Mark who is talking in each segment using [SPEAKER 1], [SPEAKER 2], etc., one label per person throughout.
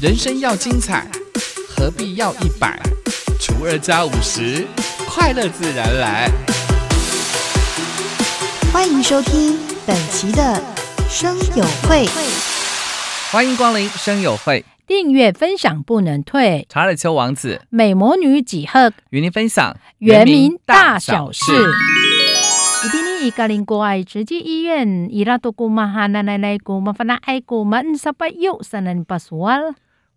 [SPEAKER 1] 人生要精彩，何必要一百除二加五十？快乐自然来。
[SPEAKER 2] 欢迎收听本期的生友会，
[SPEAKER 1] 欢迎光临生友会，
[SPEAKER 3] 订阅分享不能退。
[SPEAKER 1] 查尔丘王子
[SPEAKER 3] 美魔女几何
[SPEAKER 1] 与您分享
[SPEAKER 3] 原名大小事。一定呢，一个零国外直接医院伊拉多古马哈奶奶奶古马法那爱古马恩萨巴尤三人巴苏瓦。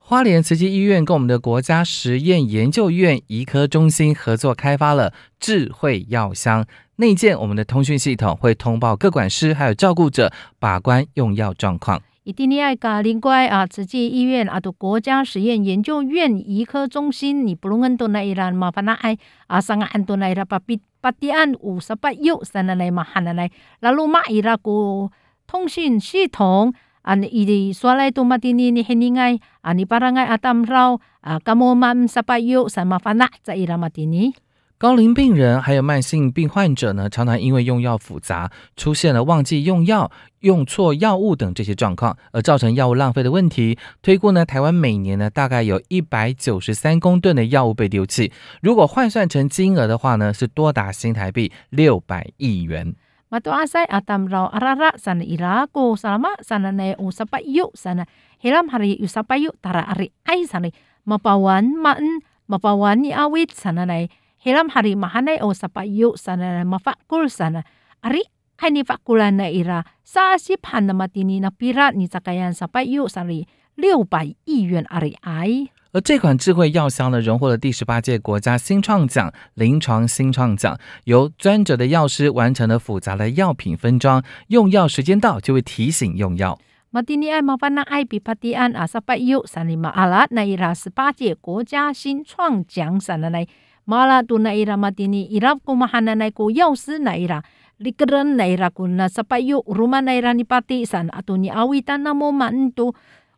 [SPEAKER 1] 花莲慈济医院跟我们的国家实验研究院医科中心合作开发了智慧药箱。内建我们的通讯系统会通报各管师还有照顾者把关用药状况。
[SPEAKER 3] 一定呢，爱个零乖啊，慈济医院啊，都国家实验研究院医科中心，你不论安多那伊拉麻烦那爱啊，三个安多那伊拉把比把地安五十八右三那来嘛，喊那来，拉鲁马伊拉个通讯系统。An idi swalay tu matini ni hiningai ani parangai atam rau kamo mam sapayo sama fana za ira matini
[SPEAKER 1] 高龄病人还有慢性病患者呢，常常因为用药复杂，出现了忘记用药、用错药物等这些状况，而造成药物浪费的问题。推估呢，台湾每年呢，大概有一百九十三公吨的药物被丢弃，如果换算成金额的话呢，是多达新台币六百亿元。
[SPEAKER 3] Mato asai atam rau arara sana irako salama sana nae usapa yu sana. Helam hari yu sapa yu tara ari ai sana. Mapawan maan mapawan ni awit sana nae helam hari mahanai usapa yu sana nae mafakul sana. Ari ai ni fakulan na ira. Sa si pan na matini na pira ni sakayan sapa yu sari. Liu bai yi yuan ari ai.
[SPEAKER 1] 而这款智慧药箱呢，荣获了第十八届国家新创奖、临床新创奖，由专责的药师完成了复杂的药品分装，用药时间到就会提醒用药。
[SPEAKER 3] 马蒂尼艾马班纳艾比帕蒂安阿萨拜尤萨尼马阿拉那伊拉十八届国家新创奖萨那来马拉杜那伊拉马蒂尼伊拉古马哈那那古药师那伊拉。Likeran na ira kun na sa payo rumah na ira ni pati san ato ni awitan na mo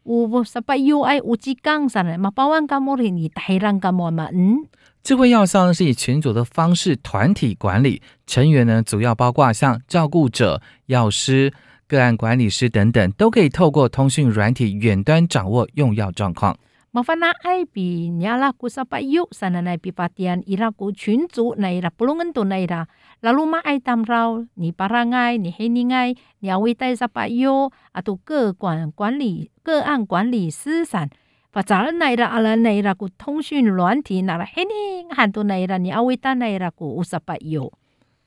[SPEAKER 3] man to 我什么 U I 五 G 杠上来嘛，八万干么哩？你大浪干么嘛？嗯，
[SPEAKER 1] 智慧药箱呢是以群组的方式团体管理，成员呢主要包括像照顾者、药师、个案管理师等等，都可以透过通讯软体远端掌握用药状况。
[SPEAKER 3] 麻烦那 I 比你阿拉古什么 U 上来来比八天伊拉古群组那伊拉不龙恩多那伊拉。lalu ma ai tam rau ni parangai ni heningai ni awitai sapayo atau 各管管理个案管理师散。把咱们那个阿拉那个古通讯软体那个嘿宁很多那个你阿维达那个古五十八有。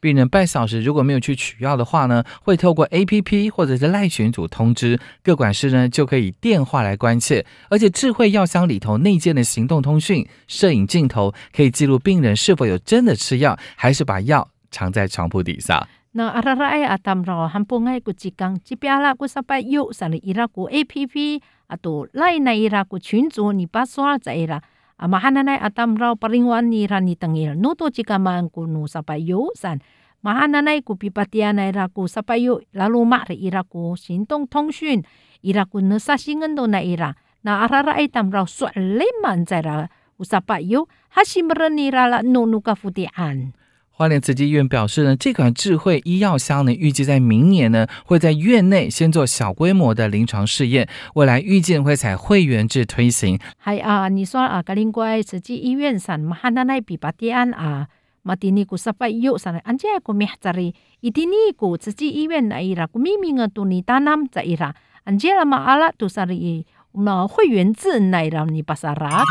[SPEAKER 1] 病人半小时如果没有去取药的话呢，会透过 A P P 或者是赖群组通知各管事呢，就可以电话来关切。而且智慧药箱里头内建的行动通讯摄影镜头，可以记录病人是否有真的吃药，还是把药。藏在床铺底下。
[SPEAKER 3] 那阿拉拉哎阿 tamro hampung ai ku cikang cipiala ku sampai yuk sali ira ku APP atau lain na ira ku 群组你把刷在 ira ama hananai atam rau paringwan ni rani tengil. Noto jika mangku nu sapayo san. Mahananai ku pipatianai raku sapayo lalu mak re iraku sintong tongshun iraku nesa singen do na ira. Na arara ai tam rau sualeman zaira usapayo hasimreni rala nu nukafutian
[SPEAKER 1] 花莲慈济医院表示呢，这款智慧医药箱呢，预计在明年呢，会在院内先做小规模的临床试验，未来预计会采会员制推行。
[SPEAKER 3] 还啊，你说啊，格林乖慈济医院上马哈那比巴蒂安啊，马蒂尼古萨巴有上来，安这个咩在哩？伊蒂尼古慈济医院那伊拉古明明个杜尼达南在伊拉，安这了嘛阿拉杜萨哩，那会员制那伊拉尼巴萨拉。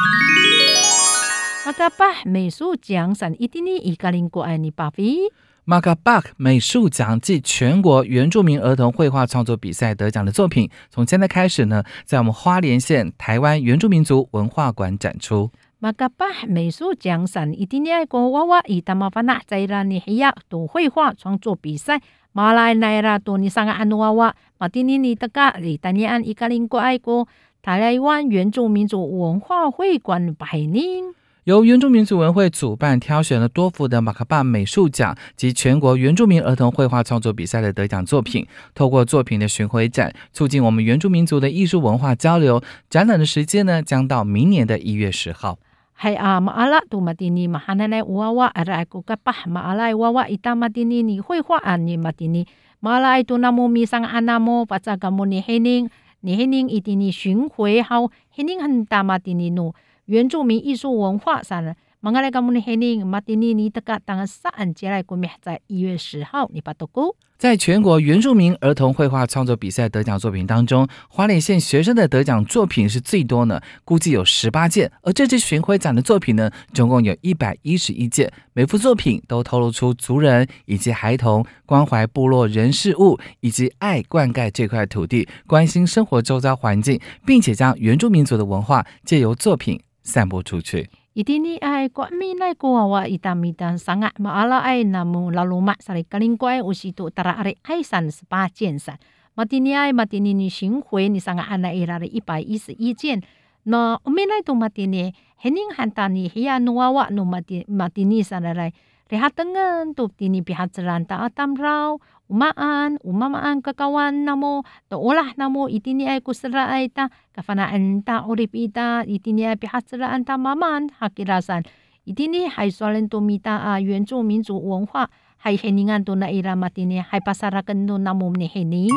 [SPEAKER 3] 马卡巴美术奖赏一定的一个零国爱你巴菲。
[SPEAKER 1] 马卡巴美术奖暨全国原住民儿童绘画创作比赛得奖的作品，从现在开始呢，在我们花莲县台湾原住民族文化馆展出。
[SPEAKER 3] 马卡巴美术奖赏一定的个娃娃以他们发那在拉尼黑亚读绘画创作比赛，马来奈拉多尼上个安娃娃，马丁尼尼德嘎里丹尼安一个零国爱国台湾原住民族文化会馆百年。
[SPEAKER 1] 由原住民族文会主办，挑选了多幅的马卡巴美术奖及全国原住民儿童绘画创作比赛的得奖作品。透过作品的巡回展，促进我们原住民族的艺术文化交流。展览的时间呢，将到明年的一月十号。
[SPEAKER 3] 嗨啊，马阿拉杜马蒂尼马哈奈奈娃娃阿拉古卡巴马阿拉娃娃伊达马蒂尼尼绘画啊尼马蒂尼马阿拉杜纳莫米桑阿纳莫巴扎嘎莫尼黑宁你黑宁一定你巡回好，黑宁很大马丁尼努原住民艺术文化上了。马来加姆尼黑宁马丁尼尼德嘎当三节来过灭，在一月十号，你把多过。
[SPEAKER 1] 在全国原住民儿童绘画创作比赛得奖作品当中，花莲县学生的得奖作品是最多呢，估计有十八件。而这次巡回展的作品呢，总共有一百一十一件，每幅作品都透露出族人以及孩童关怀部落人事物，以及爱灌溉这块土地，关心生活周遭环境，并且将原住民族的文化借由作品散播出去。
[SPEAKER 3] 一定你爱国民来过我一旦米旦上啊，马阿拉爱那么老罗马萨里格林怪，我是都达拉阿里爱三十八件衫。马丁尼爱马丁尼你巡回你上个安那伊拉的一百一十一件，那我们来到马丁尼，肯定喊达你黑呀努娃娃努马丁马丁尼上来来。Rehat dengan tu tini pihak jalan ta atam rau umaan umamaan kakawan namo to olah namo itini ay kusra ay ta kafanaan ta urip ita itini ay pihak jalan ta maman hakirasan itini hay soalen to mita a 原住民族文化 hay heningan to na ira matini hay pasarakan to namom ni hening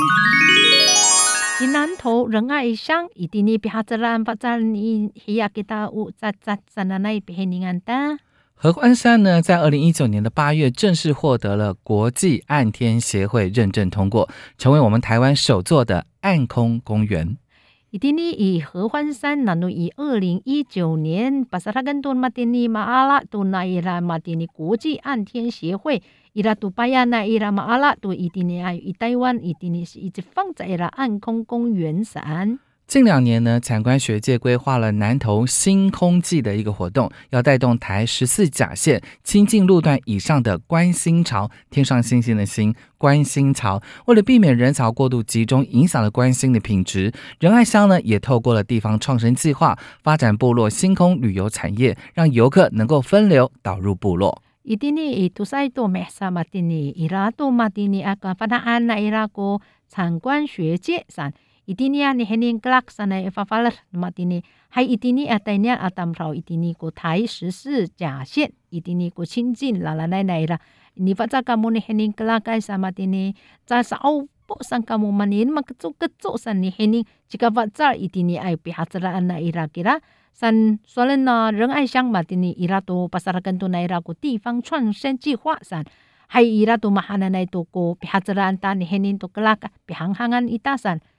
[SPEAKER 3] 以南头仁爱乡，一定你比哈子兰发展你黑呀给他乌扎扎扎那那比黑宁安达。
[SPEAKER 1] 合欢山呢，在二零一九年的八月正式获得了国际暗天协会认证通过，成为我们台湾首座的暗空公园。
[SPEAKER 3] 伊蒂尼以合欢山，那诺以二零一九年巴萨拉根多马蒂尼马阿拉多那伊拉马蒂尼国际暗天协会伊拉杜巴亚那伊拉马阿拉多伊蒂尼爱以台湾伊蒂尼是一直放在伊拉暗空公园上。
[SPEAKER 1] 近两年呢，产官学界规划了南投星空季的一个活动，要带动台十四甲线亲近路段以上的观星潮，天上星星的星观星潮。为了避免人潮过度集中，影响了观星的品质，仁爱乡呢也透过了地方创生计划，发展部落星空旅游产业，让游客能够分流导入部落。
[SPEAKER 3] 伊蒂尼伊杜塞多梅萨马蒂尼伊拉多马蒂尼阿个法达安那伊拉个参观学界上。Itini ni hening kelak sana e fafaler mat ini hai itini atainya atam rau itini ko thai 十四甲线 itini ko 亲近啦啦奶奶啦你发在 kamu ni hening kelak ai sama tini za sao po sang kamu manin mak kecu kecu san ni hening jika faza itini ai pihatra ana ira kira 三说了呢，仁爱乡嘛，的呢，伊拉都巴萨拉根都那伊拉个地方创生计划上，还伊拉都马哈那那都个比哈子兰达尼黑尼都格拉个比行行安伊大山。Dini ay ala fang matini hachika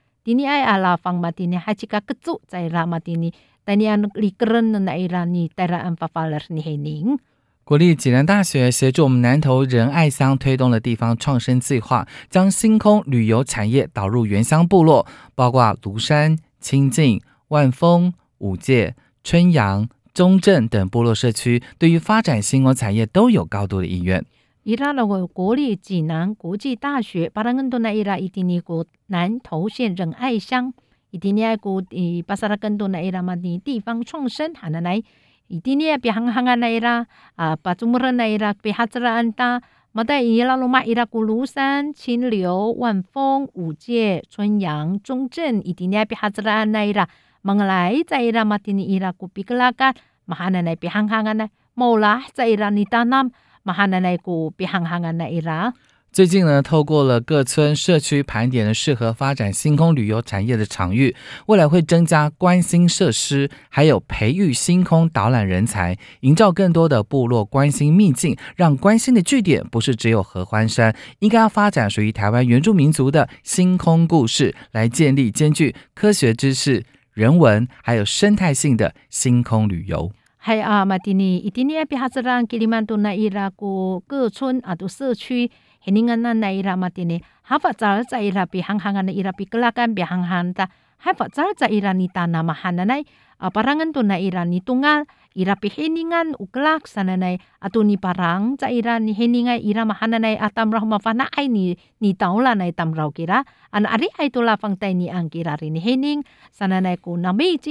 [SPEAKER 1] 国立济南大学协助我们南投仁爱乡推动了地方创生计划，将星空旅游产业导入原乡部落，包括庐山、清境、万丰、五界、春阳、中正等部落社区，对于发展星空产业都有高度的意愿。
[SPEAKER 3] 伊拉那个国立济南国际大学，巴拉根多那伊拉伊蒂尼国南投县仁爱乡，伊蒂尼爱国伊巴萨拉根多那伊拉嘛尼地方创生，喊来伊蒂尼比行行啊那伊拉啊，巴祖木人那伊拉别哈兹拉安达，马代伊拉罗马伊拉古庐山、清流、万丰、五界、春阳、中正，伊蒂尼比哈兹拉安那伊拉，忙来在伊拉嘛蒂尼伊拉古比格拉干，马哈那那比行行啊那，毛拉在伊拉尼达南。马哈南奈古比行行啊那伊拉。
[SPEAKER 1] 最近呢，透过了各村社区盘点了适合发展星空旅游产业的场域，未来会增加观星设施，还有培育星空导览人才，营造更多的部落观星秘境，让观星的据点不是只有合欢山，应该要发展属于台湾原住民族的星空故事，来建立兼具科学知识、人文还有生态性的星空旅游。
[SPEAKER 3] 还啊，马蒂尼，伊蒂尼比哈兹兰吉里曼多那伊拉古各村啊，都社区，黑宁安那那伊拉马蒂尼，哈法扎尔在伊拉比行行安那伊拉比格拉干比行行的，哈法扎尔在伊拉尼达那马哈那那啊，parangan to na ira ni tunggal ira pi heningan uklak sana nai atu ni parang za ira ni heningai ira mahana nai atam rah mafana ai ni ni taula nai tam rau kira an ari ai to la fang tai ni ang kira ri ni hening sana nai ko na me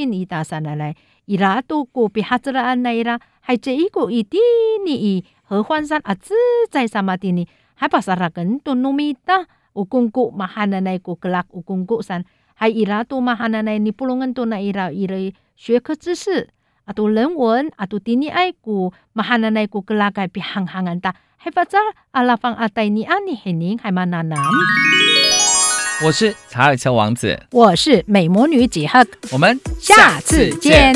[SPEAKER 3] jin ita sana nai ira tu ko pi hatra an nai ira hai che i ko iti ni i 合欢山啊，自在萨马蒂尼，还把萨拉根都努米达，乌公古马哈那奈古格拉乌公古山，还伊拉都马哈那奈尼布隆恩都那伊拉伊拉学科知识啊，都人文啊，都蒂尼爱古马哈那奈古格拉盖比行行安达，还发扎阿拉方阿戴尼安尼黑宁还蛮难难。
[SPEAKER 1] 我是查尔斯王子，
[SPEAKER 3] 我是美魔女几何，
[SPEAKER 1] 我们
[SPEAKER 3] 下次见。